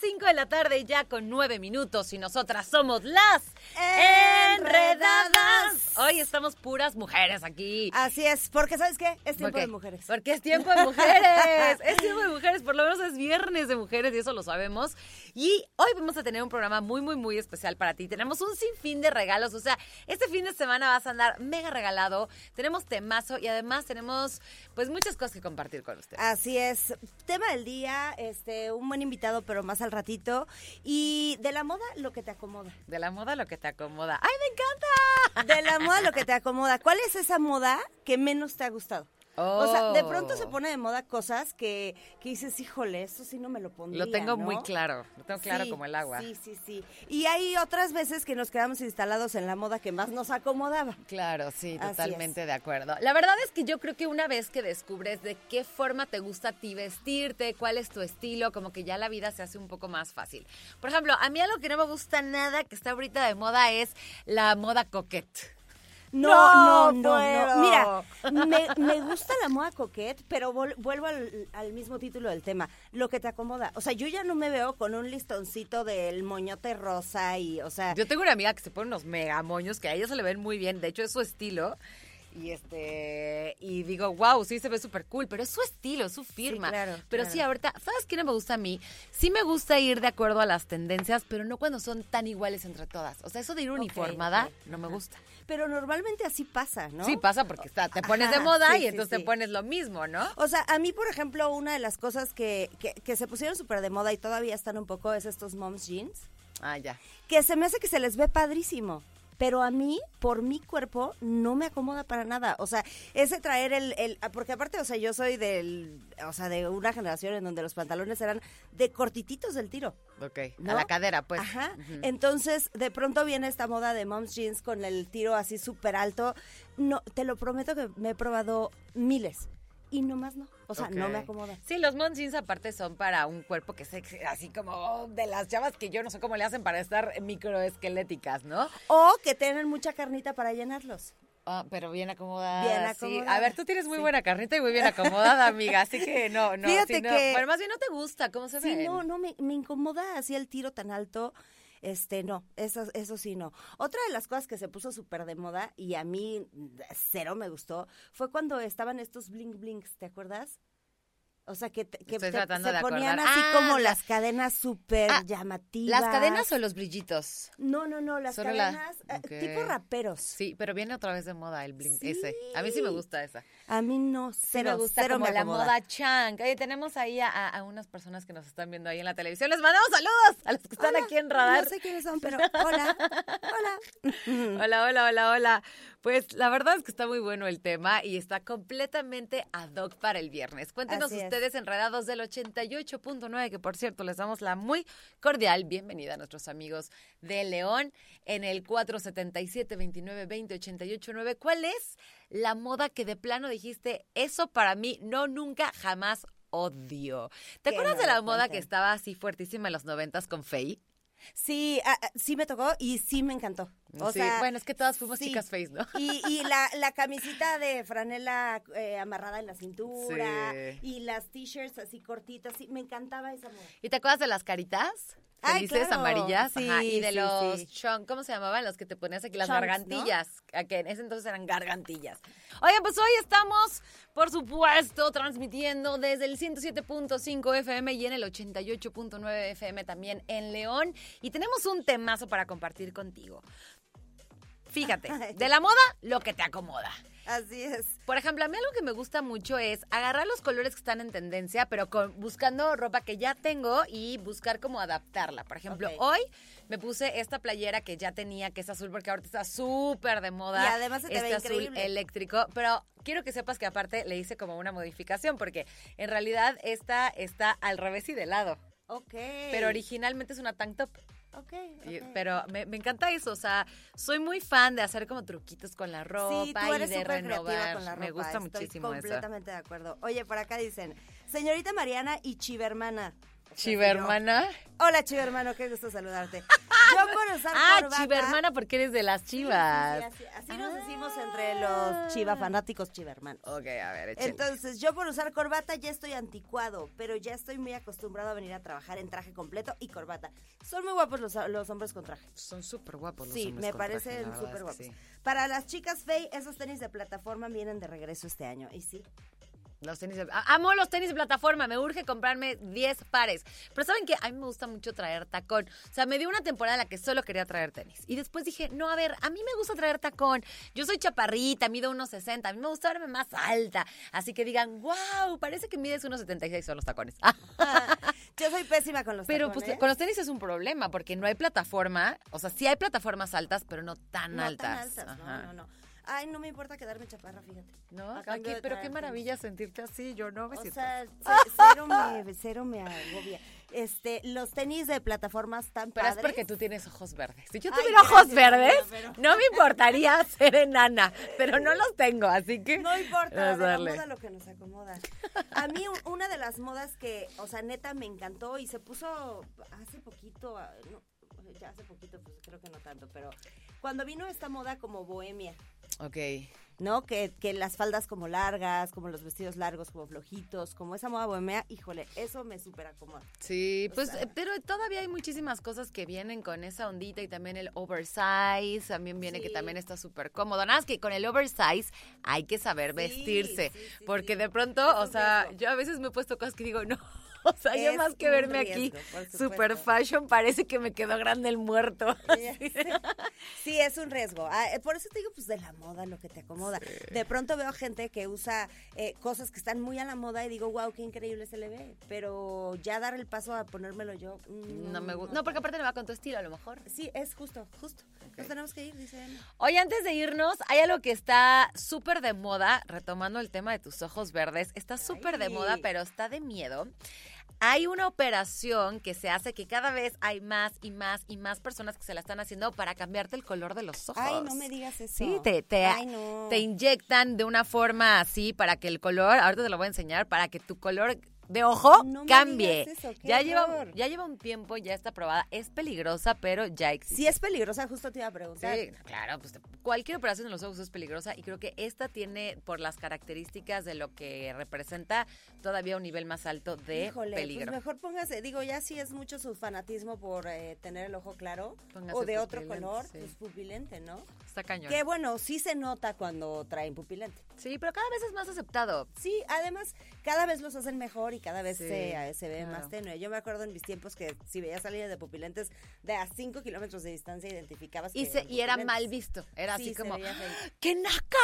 5 de la tarde ya con 9 minutos y nosotras somos las Enredadas. Hoy estamos puras mujeres aquí. Así es, porque ¿sabes qué? Es tiempo de mujeres. Porque es tiempo de mujeres. es tiempo de mujeres, por lo menos es viernes de mujeres y eso lo sabemos. Y hoy vamos a tener un programa muy, muy, muy especial para ti. Tenemos un sinfín de regalos, o sea, este fin de semana vas a andar mega regalado. Tenemos temazo y además tenemos pues muchas cosas que compartir con ustedes. Así es. Tema del día, este, un buen invitado, pero más al ratito. Y de la moda, lo que te acomoda. De la moda lo que te acomoda. ¡Ay, me encanta! De la moda, lo que te acomoda. ¿Cuál es esa moda que menos te ha gustado? O sea, de pronto se Oh. pone de moda cosas que, que dices, híjole, eso sí no me lo pondría, Lo tengo ¿no? muy claro, lo tengo claro Sí, como el agua. Sí, sí, sí. Y hay otras veces que nos quedamos instalados en la moda que más nos acomodaba. Claro, sí, Así totalmente de acuerdo. La verdad es que yo creo que una vez que descubres de qué forma te gusta a ti vestirte, cuál es tu estilo, como que ya la vida se hace un poco más fácil. Por ejemplo, a mí algo que no me gusta nada que está ahorita de moda es la moda coquette. No, No no, no. Mira, me, me gusta la moda coquette, pero vol- vuelvo al, al mismo título del tema, lo que te acomoda. O sea, yo ya no me veo con un listoncito del moñote rosa y, o sea, Yo tengo una amiga que se pone unos mega moños que a ella se le ven muy bien, de hecho es su estilo. Y este, y digo, wow, sí se ve súper cool, pero es su estilo, es su firma. claro, pero claro. sí, ahorita, ¿sabes qué no me gusta a mí? Sí me gusta ir de acuerdo a las tendencias, pero no cuando son tan iguales entre todas. O sea, eso de ir uniformada no me gusta. pero normalmente así pasa, ¿no? Sí, pasa porque está, te pones de moda sí, y sí, entonces sí. te pones lo mismo, ¿no? O sea, a mí, por ejemplo, una de las cosas que, que, que se pusieron súper de moda y todavía están un poco es estos moms jeans, Ah, ya. que se me hace que se les ve padrísimo. Pero a mí, por mi cuerpo, no me acomoda para nada. O sea, ese traer el, el... Porque aparte, o sea, yo soy del... O sea, de una generación en donde los pantalones eran de cortititos del tiro. Ok. ¿no? A la cadera, pues. Ajá. Entonces, de pronto viene esta moda de moms jeans con el tiro así súper alto. No, te lo prometo que me he probado miles. Y nomás no. O sea, no me acomoda. Sí, los mom jeans aparte son para un cuerpo que es así como de las chavas que yo no sé cómo le hacen para estar microesqueléticas, ¿no? O que tienen mucha carnita para llenarlos. Ah, pero bien acomodada. Bien sí. acomodada, A ver, tú tienes muy sí. buena carnita y muy bien acomodada, amiga. Así que no, no. Fíjate sí, no. que- Bueno, más bien no te gusta cómo se Sí, ven. no, no, me, me incomoda así el tiro tan alto. Este, no, eso, eso sí no. Otra de las cosas que se puso súper de moda y a mí cero me gustó fue cuando estaban estos bling blings, ¿te acuerdas? O sea, que, te- se ponían así Ah, como la- las cadenas súper Ah, llamativas. ¿Las cadenas o los brillitos? No, no, no, las Solo cadenas eh, tipo raperos. Sí, pero viene otra vez de moda el bling ese. A mí sí me Sí. gusta esa. A mí no, Sí cero, me gusta cero como me la moda chang. Oye, tenemos ahí a, a- unas personas que nos están viendo ahí en la televisión. Les mandamos saludos a los que están Hola, aquí en Radar. No sé quiénes son, pero hola, hola. Hola, hola, hola, hola. Pues la verdad es que está muy bueno el tema y está completamente ad hoc para el viernes. Cuéntenos Así es. Ustedes enredados del 88.9, que por cierto les damos la muy cordial bienvenida a nuestros amigos de León en el 477-2920-889. ¿Cuál es la moda que de plano dijiste, eso para mí no, nunca, jamás odio? ¿Te acuerdas de la moda que estaba así fuertísima en los noventas con Faye? Sí, sí me tocó y sí me encantó. O Sí, sea, bueno, es que todas fuimos sí. chicas Face, ¿no? Y, y la, la camisita de franela eh, amarrada en la cintura Sí. y las t-shirts así cortitas, sí, me encantaba esa moda. ¿Y te acuerdas de las caritas? Ay, Felices, claro. amarillas. Ajá, Y de los chon- ¿cómo se llamaban? Los que te ponías aquí, las gargantillas. Que en ese entonces eran gargantillas. Oigan, pues hoy estamos, por supuesto, transmitiendo desde el 107.5 FM y en el 88.9 FM también en León. Y tenemos un temazo para compartir contigo. Fíjate, de la moda, lo que te acomoda. Así es. Por ejemplo, a mí algo que me gusta mucho es agarrar los colores que están en tendencia, pero con, buscando ropa que ya tengo y buscar cómo adaptarla. Por ejemplo, hoy me puse esta playera que ya tenía, que es azul, porque ahorita está súper de moda. Y además se te este ve azul increíble. eléctrico. Pero quiero que sepas que aparte le hice como una modificación, porque en realidad esta está al revés y de lado. Ok. Pero originalmente es una tank top. Ok, Y- ok. Pero me, me encanta eso, o sea, soy muy fan de hacer como truquitos con la ropa Sí, tú eres y de renovar. con la ropa. me gusta Estoy muchísimo eso. completamente de acuerdo. Oye, por acá dicen, señorita Mariana y Chivermana. Hermana. Hola, Chivermano, qué gusto saludarte. Yo por usar Ah, corbata- chiva hermana porque eres de las Sí, sí, sí, chivas. así, nos decimos entre los chiva fanáticos chivermanos. Ok, a ver, échale. Entonces, yo por usar corbata ya estoy anticuado, pero ya estoy muy acostumbrado a venir a trabajar en traje completo y corbata. Son muy guapos los, los hombres con traje. Son súper guapos los Sí, hombres me con traje, parecen verdad súper guapos. sí. Para las chicas Fey, esos tenis de plataforma vienen de regreso este año. Y sí, Los tenis de- Amo los tenis de plataforma, me urge comprarme 10 pares. Pero ¿saben qué? A mí me gusta mucho traer tacón. O sea, me dio una temporada en la que solo quería traer tenis. Y después dije, no, a ver, a mí me gusta traer tacón. Yo soy chaparrita, mido 1,60. A mí me gusta verme más alta. Así que digan, wow, parece que mides 1,76 son los tacones. yo soy pésima con los Pero tacones. pues con los tenis es un problema porque no hay plataforma. O sea, sí hay plataformas altas, pero no tan no altas. tan altas, Ajá. no, no, no. Ay, no me importa quedarme chaparra, fíjate. ¿No? Aquí- pero qué maravilla sentirte así. Yo no me O siento sea, ce- cero me, cero me agobia. Este, los tenis de plataformas tan Pero es padres. porque tú tienes ojos verdes. Si yo Ay, tuviera ojos gracias, verdes, pero- no me importaría ser enana, pero no los tengo, así que... No importa, Vamos de a la darle. moda lo que nos acomoda. A mí una de las modas que, o sea, neta me encantó y se puso hace poquito, ah, no, ya hace poquito, pues creo que no tanto, pero cuando vino esta moda como bohemia, Ok. ¿no? Que, que las faldas como largas, como los vestidos largos, como flojitos, como esa moda bohemia, híjole, eso me súper acomoda. Sí, O pues, sea- pero todavía hay muchísimas cosas que vienen con esa ondita y también el oversize, también viene que también está súper cómodo. Nada más que con el oversize hay que saber Sí, vestirse, sí, porque de pronto, o sea, yo a veces me he puesto cosas que digo, no, o sea, yo más que verme aquí riesgo, super fashion, parece que me quedó grande el muerto. Sí, es un riesgo. Ah, eh, por eso te digo, pues de la moda, lo que te acomoda. De pronto veo gente que usa eh, cosas que están muy a la moda y digo, wow, qué increíble se le ve. Pero ya dar el paso a ponérmelo yo. mm, No me gusta. No, porque aparte no va con tu estilo a lo mejor. Sí, es justo, justo. Nos tenemos que ir, dice. Oye, antes de irnos, hay algo que está súper de moda, retomando el tema de tus ojos verdes, está súper de moda, pero está de miedo. Hay una operación que se hace que cada vez hay más y más y más personas que se la están haciendo para cambiarte el color de los ojos. Ay, no me digas eso. Sí, te, te, Ay, no. te inyectan de una forma así para que el color, ahorita te lo voy a enseñar, para que tu color de ojo No cambie. eso, ya, lleva, ya lleva un tiempo, ya está probada, es peligrosa, pero ya existe. Sí, es peligrosa, justo te iba a preguntar. Sí, claro, pues cualquier operación en los ojos es peligrosa y creo que esta tiene, por las características de lo que representa, todavía un nivel más alto de Híjole, peligro. pues mejor póngase, digo, ya si es mucho su fanatismo por eh, tener el ojo claro Póngase o de otro color, sí. pues pupilente, ¿no? Está cañón. Que bueno, sí se nota cuando traen pupilente. Sí, pero cada vez es más aceptado. Sí, además, cada vez los hacen mejor y cada vez Sí, se, se ve claro. más tenue. Yo me acuerdo en mis tiempos que si veías a alguien de pupilentes, de a 5 kilómetros de distancia identificabas Y, que se, eran y era mal visto. Era Sí, así como, feo. ¡qué naca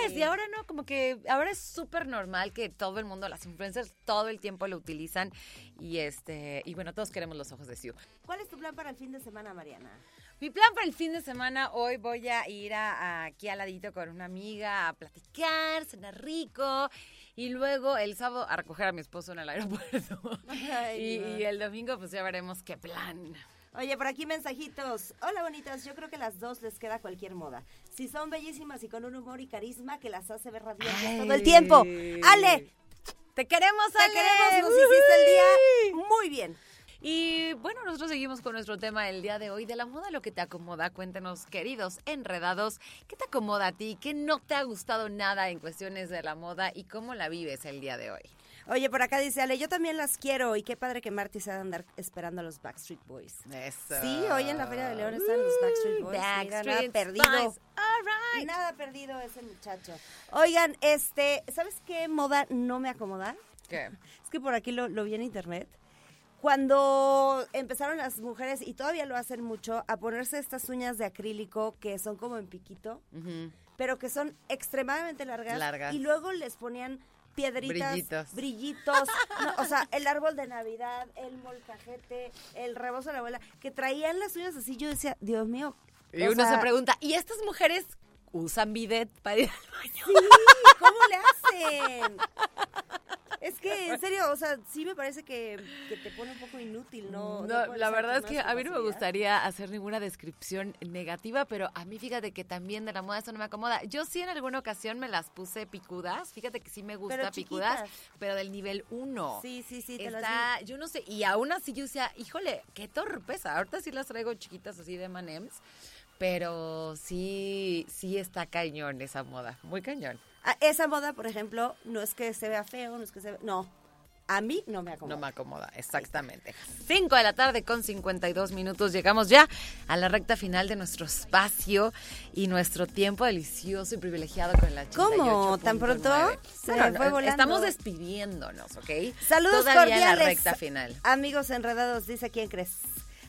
eres! Sí. Y ahora no, como que ahora es súper normal que todo el mundo, las influencers, todo el tiempo lo utilizan. Y este y bueno, todos queremos los ojos de Siu. ¿Cuál es tu plan para el fin de semana, Mariana? Mi plan para el fin de semana, hoy voy a ir a, a- aquí al ladito con una amiga a platicar, cenar rico y luego el sábado a recoger a mi esposo en el aeropuerto. Ay, y, el domingo pues ya veremos qué plan. Oye, por aquí mensajitos. Hola, bonitas. Yo creo que las dos les queda cualquier moda. Si son bellísimas y con un humor y carisma que las hace ver radiantes todo el tiempo. Ale, Te queremos, te Ale. queremos. Nos hiciste el día muy bien. Y bueno, nosotros seguimos con nuestro tema del día de hoy, de la moda, lo que te acomoda. Cuéntenos, queridos enredados, ¿qué te acomoda a ti? ¿Qué no te ha gustado nada en cuestiones de la moda y cómo la vives el día de hoy? Oye, por acá dice Ale, yo también las quiero. Y qué padre que Marty se va a andar esperando a los Backstreet Boys. Eso. Sí, hoy en la Feria de León están los Backstreet Boys. Mira, nada Backstreet perdido. Boys. All right. Nada perdido ese muchacho. Oigan, este, ¿sabes qué moda no me acomoda? ¿Qué? Es que por aquí lo, lo vi en internet. Cuando empezaron las mujeres, y todavía lo hacen mucho, a ponerse estas uñas de acrílico que son como en piquito, pero que son extremadamente largas. Largas. Y luego les ponían piedritas, Brillitos. brillitos, no, o sea, el árbol de Navidad, el molcajete, el rebozo de la abuela, que traían las uñas así. Yo decía, Dios mío. Y uno sea, se pregunta, ¿y estas mujeres usan bidet para ir al baño? Sí, ¿cómo le hacen? Es que, en serio, o sea, sí me parece que, que te pone un poco inútil, ¿no? No, la verdad es que a mí no me gustaría hacer ninguna descripción negativa, pero a mí fíjate que también de la moda esto no me acomoda. Yo sí en alguna ocasión me las puse picudas, fíjate que sí me gusta Pero picudas, pero del nivel 1. Sí, sí, sí, te las Está, yo no sé, y aún así yo decía, híjole, qué torpeza. Ahorita sí las traigo chiquitas así de M&M's, pero sí, sí está cañón esa moda, muy cañón. Ah, esa moda, por ejemplo, no es que se vea feo, no es que se vea... No, a mí no me acomoda. No me acomoda, exactamente. 5 de la tarde con 52 minutos. Llegamos ya a la recta final de nuestro espacio y nuestro tiempo delicioso y privilegiado con la ¿Cómo? ¿Tan pronto? Se Bueno, fue volando. estamos despidiéndonos, ¿ok? Saludos Todavía en cordiales. la recta final. Amigos enredados, dice quién crees.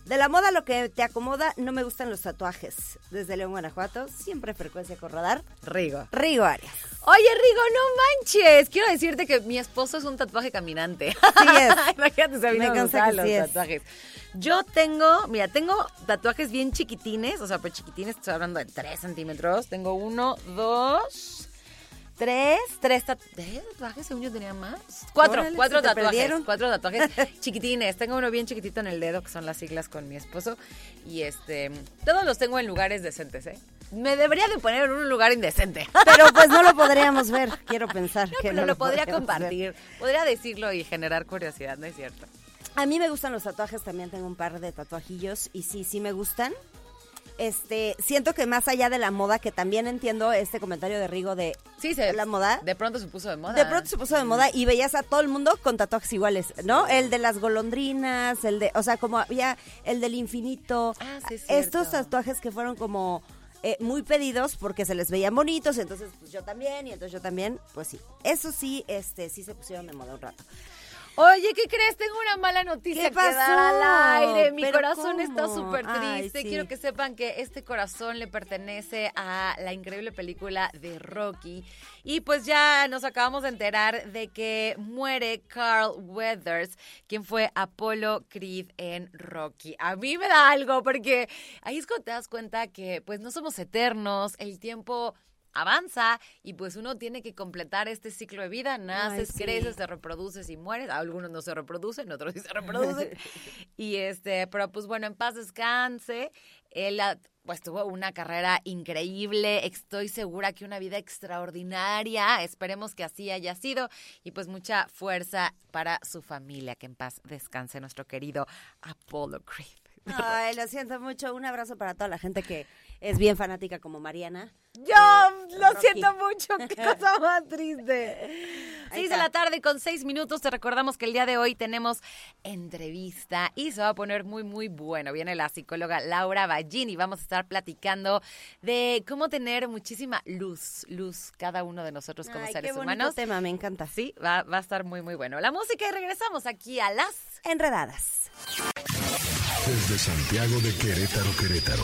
De la moda lo que te acomoda, no me gustan los tatuajes. Desde León, Guanajuato, siempre frecuencia con radar. Rigo. Rigo Arias. Oye, Rigo, no manches. Quiero decirte que mi esposo es un tatuaje caminante. Sí es. Imagínate mí Me que los sí es. tatuajes. Yo tengo, mira, tengo tatuajes bien chiquitines, o sea, pues chiquitines, estoy hablando de 3 centímetros. Tengo uno, dos, tres, tres, tat- ¿tres tatuajes, según yo tenía más. Cuatro, Órale, cuatro tatuajes, perdieron. cuatro tatuajes chiquitines. Tengo uno bien chiquitito en el dedo, que son las siglas con mi esposo. Y este, todos los tengo en lugares decentes, ¿eh? Me debería de poner en un lugar indecente. Pero pues no lo podríamos ver, quiero pensar No, que pero no lo podría ver. compartir. Podría decirlo y generar curiosidad, ¿no es cierto? A mí me gustan los tatuajes, también tengo un par de tatuajillos y sí, sí me gustan. Este, siento que más allá de la moda, que también entiendo este comentario de Rigo de Sí, se, la moda. De pronto se puso de moda. De pronto se puso de moda y veías a todo el mundo con tatuajes iguales, ¿no? El de las golondrinas, el de, o sea, como había el del infinito. Ah, sí, es Estos tatuajes que fueron como eh, muy pedidos porque se les veían bonitos, entonces pues yo también y entonces yo también, pues sí. Eso sí, este, sí se pusieron de moda un rato. Oye, ¿qué crees? Tengo una mala noticia ¿Qué que dar al aire. Mi ¿Pero corazón está súper Ay, triste. sí. Quiero que sepan que este corazón le pertenece a la increíble película de Rocky. Y pues ya nos acabamos de enterar de que muere Carl Weathers, quien fue Apollo Creed en Rocky. A mí me da algo porque ahí es cuando te das cuenta que pues no somos eternos, el tiempo avanza y pues uno tiene que completar este ciclo de vida, naces, sí. creces, te reproduces y mueres, algunos no se reproducen, otros sí se reproducen. y este, pero pues bueno, en paz descanse. Él pues tuvo una carrera increíble, estoy segura que una vida extraordinaria, esperemos que así haya sido y pues mucha fuerza para su familia, que en paz descanse nuestro querido Apollo Creed. Ay, lo siento mucho. Un abrazo para toda la gente que es bien fanática como Mariana. Yo Eh, lo Rocky. siento mucho, qué cosa más triste. Seis de la tarde con seis minutos. Te recordamos que el día de hoy tenemos entrevista y se va a poner muy, muy bueno. Viene la psicóloga Laura Ballín y vamos a estar platicando de cómo tener muchísima luz, luz cada uno de nosotros como Ay, seres qué humanos. tema, me encanta. Sí, va, va a estar muy, muy bueno. La música y regresamos aquí a las Enredadas. Desde Santiago de Querétaro, Querétaro.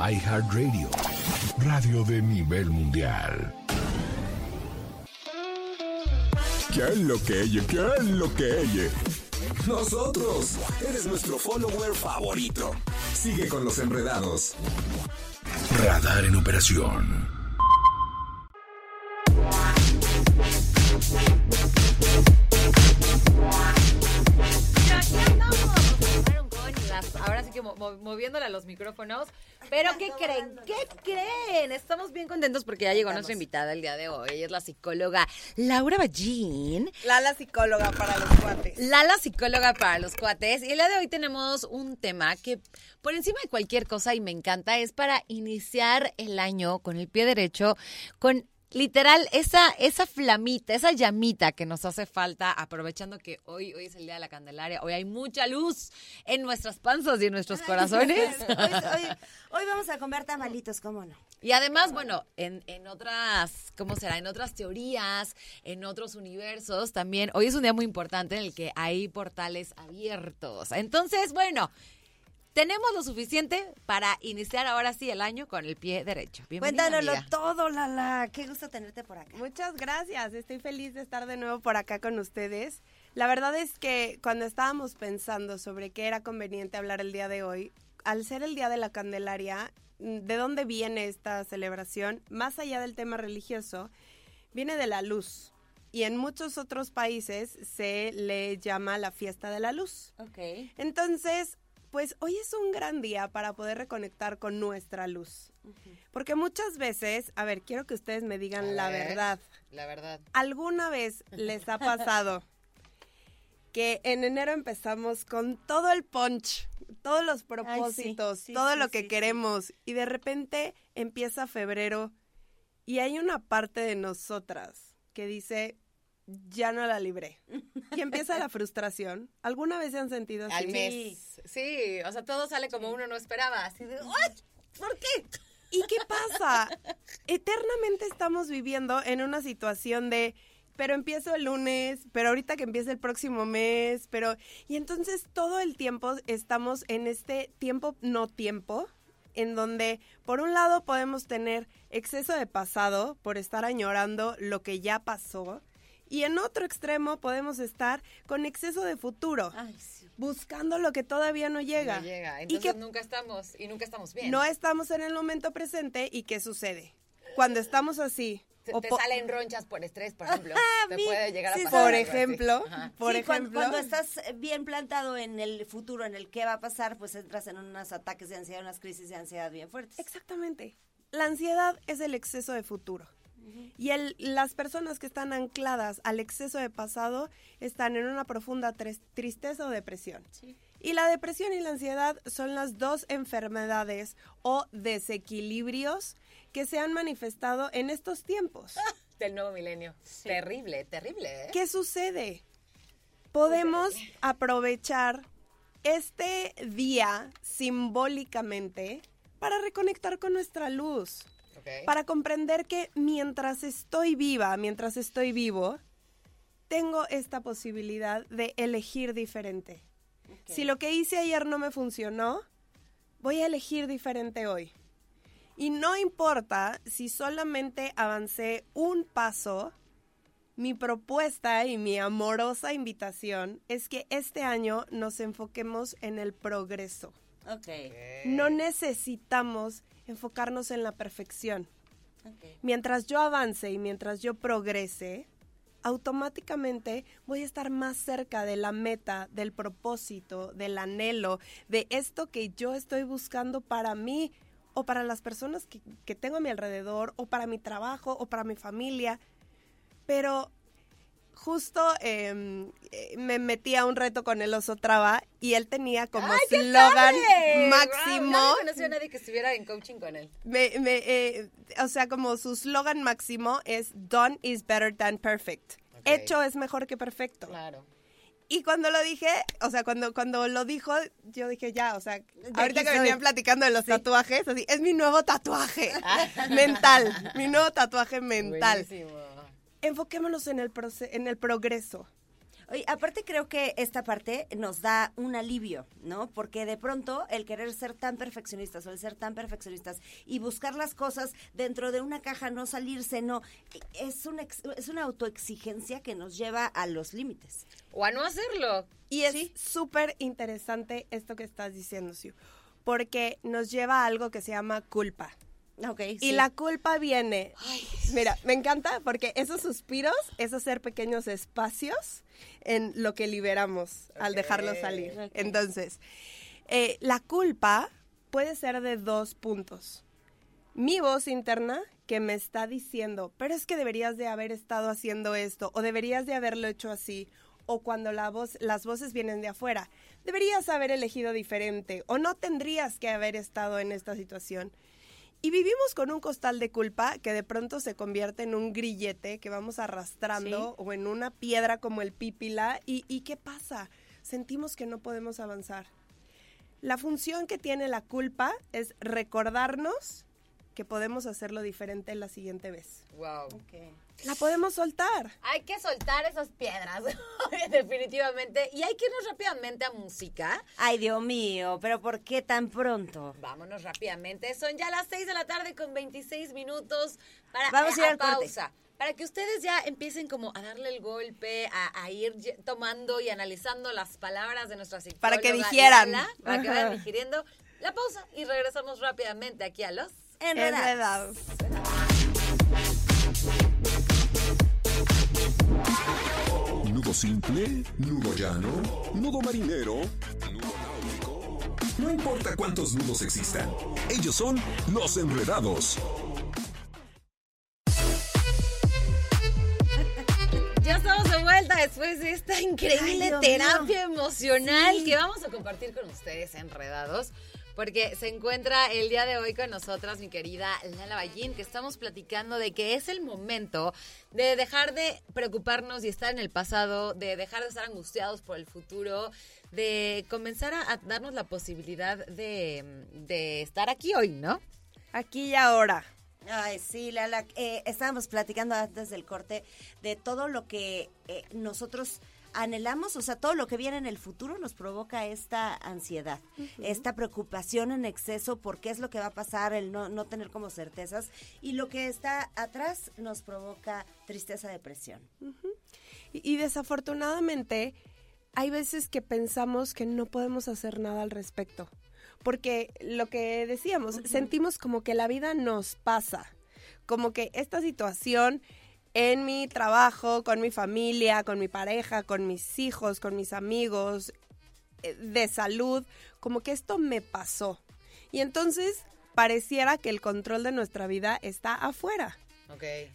iHeartRadio, radio de nivel mundial. ¿Qué es lo que ella? ¿Qué es lo que ella? Nosotros. Eres nuestro follower favorito. Sigue con los enredados. Radar en operación. Que mo- mo- moviéndole a los micrófonos. Pero ¿qué creen? ¿Qué creen? Estamos bien contentos porque ya llegó nuestra invitada el día de hoy. Ella es la psicóloga Laura Ballín. Lala psicóloga para los cuates. Lala psicóloga para los cuates. Y el día de hoy tenemos un tema que por encima de cualquier cosa y me encanta es para iniciar el año con el pie derecho, con literal, esa, esa flamita, esa llamita que nos hace falta, aprovechando que hoy, hoy es el Día de la Candelaria, hoy hay mucha luz en nuestras panzas y en nuestros corazones. hoy, hoy- hoy vamos a comer tamalitos, ¿cómo no? Y además, bueno, en, en otras, ¿cómo será? En otras teorías, en otros universos también, hoy es un día muy importante en el que hay portales abiertos. Entonces, bueno, tenemos lo suficiente para iniciar ahora sí el año con el pie derecho. Bienvenida, Cuéntanoslo amiga. todo, Lala. Qué gusto tenerte por acá. Muchas gracias, estoy feliz de estar de nuevo por acá con ustedes. La verdad es que cuando estábamos pensando sobre qué era conveniente hablar el día de hoy, al ser el Día de la Candelaria, ¿de dónde viene esta celebración? Más allá del tema religioso, viene de la luz. Y en muchos otros países se le llama la fiesta de la luz. Ok. Entonces, pues hoy es un gran día para poder reconectar con nuestra luz. Porque muchas veces, a ver, quiero que ustedes me digan A la ver. verdad. La verdad. ¿Alguna vez les ha pasado que en enero empezamos con todo el punch, todos los propósitos, sí, todo sí, lo que queremos y de repente empieza febrero y hay una parte de nosotras que dice, ya no la libré. Y empieza la frustración. ¿Alguna vez se han sentido así? Al mes. Sí, o sea, todo sale como uno no esperaba. Así de, ¡ay! ¿Por qué? ¿Y qué pasa? Eternamente estamos viviendo en una situación de, pero empiezo el lunes, pero ahorita que empieza el próximo mes, pero... Y entonces todo el tiempo estamos en este tiempo no tiempo, en donde por un lado podemos tener exceso de pasado por estar añorando lo que ya pasó, y en otro extremo podemos estar con exceso de futuro, Ay, sí. buscando lo que todavía no llega. No llega. Y Entonces que nunca estamos, y nunca estamos bien. no estamos en el momento presente y ¿qué sucede? Cuando estamos así, te, o te salen ronchas por estrés, por ejemplo. te mi- puede llegar a pasar. por ejemplo, por Sí, ejemplo, cuando, estás bien plantado en el futuro, en el qué va a pasar, pues entras en unos ataques de ansiedad, unas crisis de ansiedad bien fuertes. exactamente. La ansiedad es el exceso de futuro. Y el, las personas que están ancladas al exceso de pasado están en una profunda tres- tristeza o depresión. Y la depresión y la ansiedad son las dos enfermedades o desequilibrios que se han manifestado en estos tiempos. Del nuevo milenio. Terrible, terrible, ¿eh? ¿Qué sucede? Podemos aprovechar este día simbólicamente para reconectar con nuestra luz, Para comprender que mientras estoy viva, mientras estoy vivo, tengo esta posibilidad de elegir diferente. Si lo que hice ayer no me funcionó, voy a elegir diferente hoy. Y no importa si solamente avancé un paso, mi propuesta y mi amorosa invitación es que este año nos enfoquemos en el progreso. Ok. No necesitamos enfocarnos en la perfección. Mientras yo avance y mientras yo progrese, automáticamente voy a estar más cerca de la meta, del propósito, del anhelo, de esto que yo estoy buscando para mí o para las personas que, que tengo a mi alrededor o para mi trabajo o para mi familia. Pero justo em, eh, me metí a un reto con el oso traba y él tenía como ¡Ay, qué slogan padre! máximo. Wow, nadie conoció a nadie que estuviera en coaching con él. Me, me, eh, o sea, como su slogan máximo es Done is better than perfect. Hecho es mejor que perfecto. Claro. Y cuando lo dije, o sea, cuando, cuando lo dijo, yo dije ya, o sea, ahorita que soy. venían platicando de los tatuajes, así, es mi nuevo tatuaje mental, mi nuevo tatuaje mental. Buenísimo. Enfoquémonos en el, proce- en el progreso. Oye, aparte creo que esta parte nos da un alivio, ¿no? Porque de pronto el querer ser tan perfeccionistas o el ser tan perfeccionistas y buscar las cosas dentro de una caja, no salirse, no, es una, ex- es una autoexigencia que nos lleva a los límites. O a no hacerlo. Y es súper interesante esto que estás diciendo, Siu, porque nos lleva a algo que se llama culpa. Ok, Y la culpa viene. Mira, me encanta porque esos suspiros es hacer pequeños espacios en lo que liberamos al dejarlo salir. Entonces, eh, la culpa puede ser de dos puntos. Mi voz interna que me está diciendo, pero es que deberías de haber estado haciendo esto o deberías de haberlo hecho así. O cuando la voz, las voces vienen de afuera, deberías haber elegido diferente o no tendrías que haber estado en esta situación. Y vivimos con un costal de culpa que de pronto se convierte en un grillete que vamos arrastrando o en una piedra como el pípila. ¿Y, ¿Y qué pasa? Sentimos que no podemos avanzar. La función que tiene la culpa es recordarnos que podemos hacerlo diferente la siguiente vez. Wow. La podemos soltar. Hay que soltar esas piedras, definitivamente. Y hay que irnos rápidamente a música. Ay, Dios mío, pero ¿por qué tan pronto? Vámonos rápidamente. Son ya las 6 de la tarde con 26 minutos para Vamos a ir corte. pausa. Para que ustedes ya empiecen como a darle el golpe, a, a ir tomando y analizando las palabras de nuestra psicóloga. Para que digieran. Para que vayan digiriendo. La pausa y regresamos rápidamente aquí a los... Enredados. Enredados. Nudo simple, nudo llano, nudo marinero, nudo náutico. No importa cuántos nudos existan, ellos son los enredados. Ya estamos de vuelta después de esta increíble Ay, terapia emocional Sí. que vamos a compartir con ustedes enredados. Porque se encuentra el día de hoy con nosotras mi querida Lala Ballín, que estamos platicando de que es el momento de dejar de preocuparnos y estar en el pasado, de dejar de estar angustiados por el futuro, de comenzar a, a darnos la posibilidad de, de estar aquí hoy, ¿no? Aquí y ahora. Ay, sí, Lala. eh, estábamos platicando antes del corte de todo lo que eh, nosotros anhelamos, o sea, todo lo que viene en el futuro nos provoca esta ansiedad, esta preocupación en exceso por qué es lo que va a pasar, el no, no tener como certezas, y lo que está atrás nos provoca tristeza, depresión. Y, y desafortunadamente hay veces que pensamos que no podemos hacer nada al respecto. Porque lo que decíamos, sentimos como que la vida nos pasa, como que esta situación en mi trabajo, con mi familia, con mi pareja, con mis hijos, con mis amigos, eh, de salud, como que esto me pasó. Y entonces pareciera que el control de nuestra vida está afuera.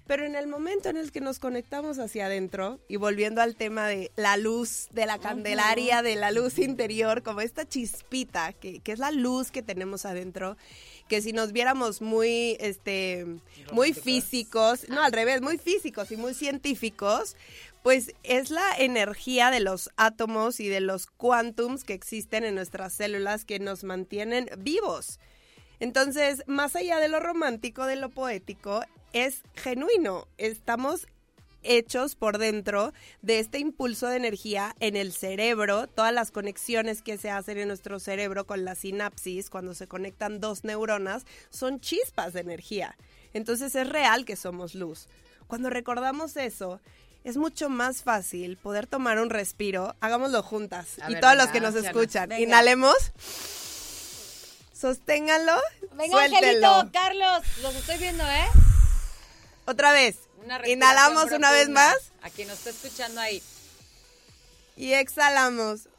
Pero en el momento en el que nos conectamos hacia adentro, y volviendo al tema de la luz, de la candelaria, de la luz interior, como esta chispita, que, que es la luz que tenemos adentro, que si nos viéramos muy, este, muy físicos, no, al revés, muy físicos y muy científicos, pues es la energía de los átomos y de los quantums que existen en nuestras células que nos mantienen vivos. Entonces, más allá de lo romántico, de lo poético, es genuino. Estamos hechos por dentro de este impulso de energía en el cerebro, todas las conexiones que se hacen en nuestro cerebro con la sinapsis, cuando se conectan dos neuronas, son chispas de energía. Entonces es real que somos luz. Cuando recordamos eso, es mucho más fácil poder tomar un respiro. Hagámoslo juntas. A y ver, todos venga, los que nos escuchan, Venga. inhalemos. Sosténganlo. Venga, suéltenlo. Angelito, Carlos, los estoy viendo, ¿eh? Otra vez. Una Inhalamos una vez más A quien nos está escuchando ahí. y exhalamos.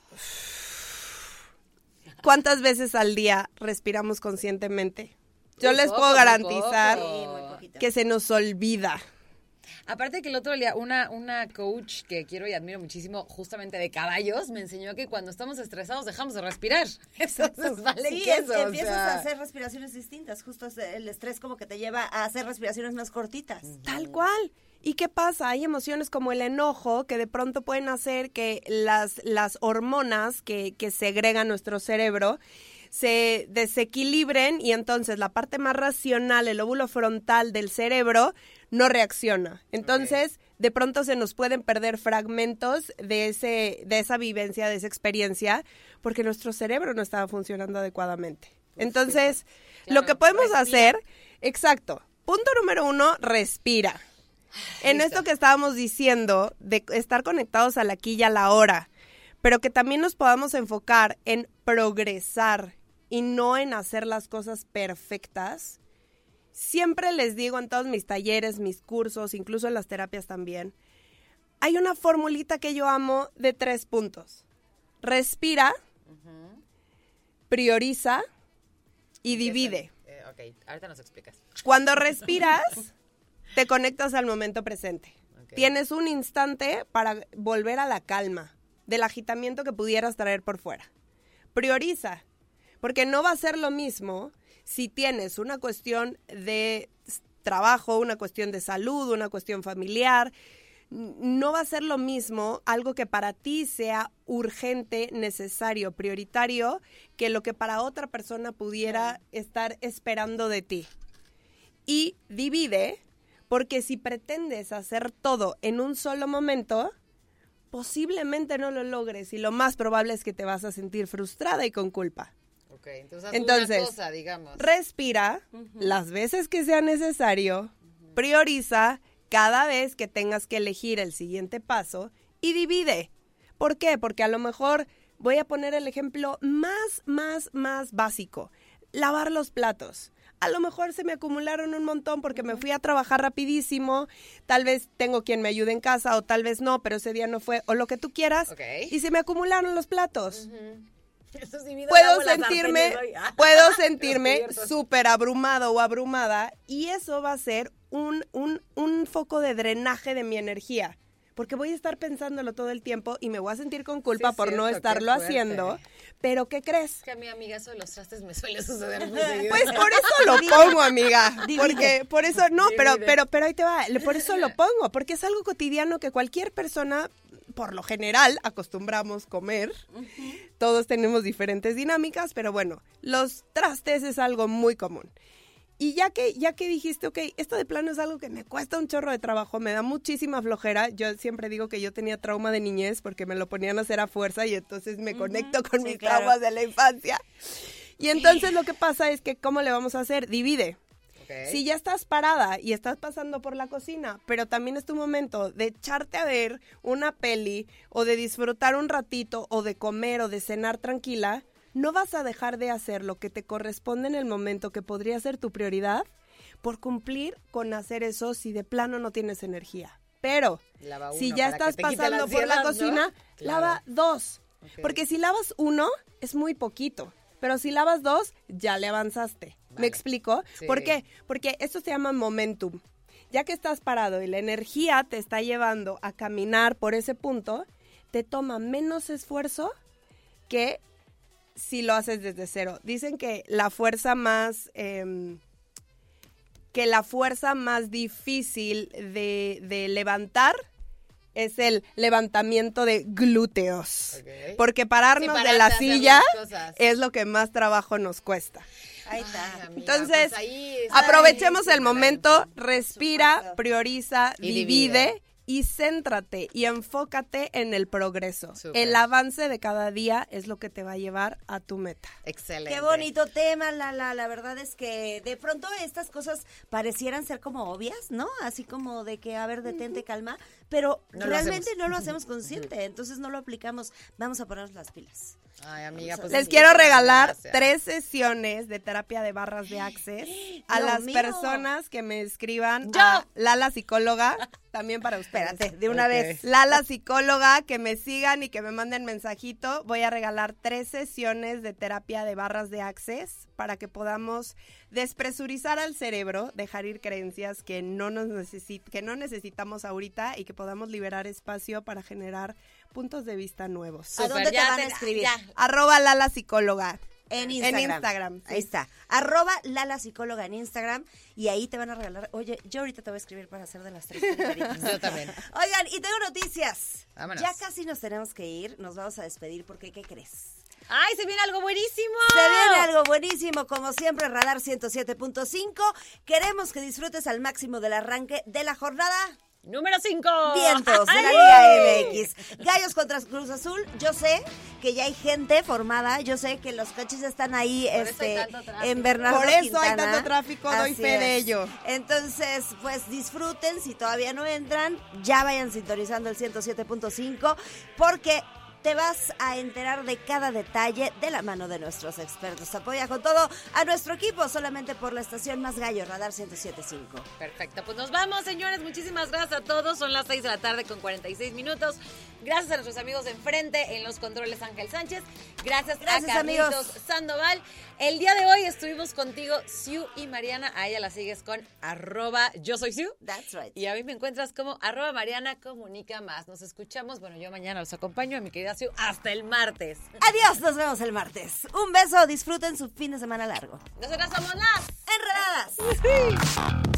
¿Cuántas veces al día respiramos conscientemente? Yo Muy les poco, puedo garantizar. Sí, que se nos olvida. Aparte que el otro día una, una coach que quiero y admiro muchísimo, justamente de caballos, me enseñó que cuando estamos estresados dejamos de respirar. Entonces vale Sí, queso. em- o empiezas sea. a hacer respiraciones distintas. Justo el estrés como que te lleva a hacer respiraciones más cortitas. Tal cual. ¿Y qué pasa? Hay emociones como el enojo que de pronto pueden hacer que las, las hormonas que, que segrega nuestro cerebro se desequilibren y entonces la parte más racional, el lóbulo frontal del cerebro, no reacciona. Entonces, de pronto se nos pueden perder fragmentos de, ese, de esa vivencia, de esa experiencia, porque nuestro cerebro no estaba funcionando adecuadamente. Entonces, lo que podemos respira. hacer, exacto. Punto número uno, respira. En Listo. esto que estábamos diciendo, de estar conectados a la aquí y a la hora, pero que también nos podamos enfocar en progresar y no en hacer las cosas perfectas. Siempre les digo en todos mis talleres, mis cursos, incluso en las terapias también, hay una formulita que yo amo de tres puntos. Respira, prioriza y divide. Eh, ok, ahorita nos explicas. Cuando respiras, te conectas al momento presente. Tienes un instante para volver a la calma del agitamiento que pudieras traer por fuera. Prioriza, porque no va a ser lo mismo si tienes una cuestión de trabajo, una cuestión de salud, una cuestión familiar, no va a ser lo mismo algo que para ti sea urgente, necesario, prioritario, que lo que para otra persona pudiera estar esperando de ti. Y divide, porque si pretendes hacer todo en un solo momento, posiblemente no lo logres y lo más probable es que te vas a sentir frustrada y con culpa. Ok, entonces, haz Entonces, una cosa, digamos. Respira las veces que sea necesario, prioriza cada vez que tengas que elegir el siguiente paso y divide. ¿Por qué? Porque a lo mejor voy a poner el ejemplo más, más, más básico. Lavar los platos. A lo mejor se me acumularon un montón porque me fui a trabajar rapidísimo, tal vez tengo quien me ayude en casa o tal vez no, pero ese día no fue, o lo que tú quieras, Ok. y se me acumularon los platos puedo sentirme. Ah. puedo sentirme súper abrumado o abrumada y eso va a ser un, un, un foco de drenaje de mi energía. Porque voy a estar pensándolo todo el tiempo y me voy a sentir con culpa Sí, por no cierto, estarlo haciendo. Pero ¿qué crees? Es que a mi amiga eso de los trastes me suele suceder muy seguido. Pues por eso lo pongo, amiga. Divide. Porque por eso, no, pero, Divide. pero, pero ahí te va. Por eso lo pongo, porque es algo cotidiano que cualquier persona, por lo general, acostumbramos comer. Todos tenemos diferentes dinámicas, pero bueno, los trastes es algo muy común. Y ya que, ya que dijiste, ok, esto de plano es algo que me cuesta un chorro de trabajo, me da muchísima flojera. Yo siempre digo que yo tenía trauma de niñez porque me lo ponían a hacer a fuerza y entonces me conecto con sí, mis claro. traumas de la infancia. Y entonces lo que pasa es que, ¿cómo le vamos a hacer? Divide. Si ya estás parada y estás pasando por la cocina, pero también es tu momento de echarte a ver una peli o de disfrutar un ratito o de comer o de cenar tranquila, no vas a dejar de hacer lo que te corresponde en el momento que podría ser tu prioridad por cumplir con hacer eso si de plano no tienes energía. Pero si ya estás pasando por la cocina, Claro. lava dos. Porque si lavas uno, es muy poquito. Pero si lavas dos, ya le avanzaste. Vale. ¿Me explico? Sí. ¿Por qué? Porque esto se llama momentum. Ya que estás parado y la energía te está llevando a caminar por ese punto, te toma menos esfuerzo que si lo haces desde cero. Dicen que la fuerza más... em, que la fuerza más difícil de, de levantar es el levantamiento de glúteos. Porque pararnos Sí, de la silla es lo que más trabajo nos cuesta. Ahí está. Ay, amiga, Entonces, pues ahí está aprovechemos el momento, respira, prioriza, Y divide, divide. Y céntrate y enfócate en el progreso. El avance de cada día es lo que te va a llevar a tu meta. Excelente. Qué bonito tema, Lala. La verdad es que de pronto estas cosas parecieran ser como obvias, ¿no? Así como de que, a ver, detente, calma. Pero No realmente no lo hacemos consciente. Entonces no lo aplicamos. Vamos a ponernos las pilas. Ay, amiga, pues Les quiero regalar gracias. tres sesiones de terapia de barras de Access a Dios las mío. personas que me escriban ¡Yo! a Lala Psicóloga, también para ustedes. Espérate, de una vez. Lala Psicóloga, que me sigan y que me manden mensajito. Voy a regalar tres sesiones de terapia de barras de Access para que podamos despresurizar al cerebro, dejar ir creencias que no, nos necesit que no necesitamos ahorita y que podamos liberar espacio para generar puntos de vista nuevos. ¿A dónde te van a escribir? ya. Arroba Lala Psicóloga. En En Instagram. Instagram, sí. Ahí está. Arroba Lala Psicóloga en Instagram. Y ahí te van a regalar. Oye, yo ahorita te voy a escribir para hacer de las tres. Yo también. Oigan, y tengo noticias. Vámonos. Ya casi nos tenemos que ir. Nos vamos a despedir porque, ¿qué crees? Ay, se viene algo buenísimo. Se viene algo buenísimo, como siempre, Radar 107.5. Queremos que disfrutes al máximo del arranque de la jornada. Número 5. Vientos de la Liga MX. Gallos contra Cruz Azul. Yo sé que ya hay gente formada. Yo sé que los coches están ahí Por eso este, hay tanto tráfico. en Bernardo Por eso hay tanto tráfico, doy Así fe de ello. Entonces, pues disfruten. Si todavía no entran, ya vayan sintonizando el 107.5 porque te vas a enterar de cada detalle de la mano de nuestros expertos. Apoya con todo a nuestro equipo solamente por la estación Más Gallo, Radar 107.5. Perfecto, pues nos vamos, señores. Muchísimas gracias a todos. Son las 6 de la tarde con 46 minutos. Gracias a nuestros amigos de enfrente en los controles Ángel Sánchez. Gracias, Gracias, a Carlitos amigos. Sandoval. El día de hoy estuvimos contigo, Siu y Mariana. A ella la sigues con arroba yo soy Siu. That's right. Y a mí me encuentras como arroba Mariana Comunica Más. Nos escuchamos. Bueno, yo mañana los acompaño a mi querida Siu hasta el martes. Adiós, nos vemos el martes. Un beso, disfruten su fin de semana largo. Nosotras somos las Enredadas.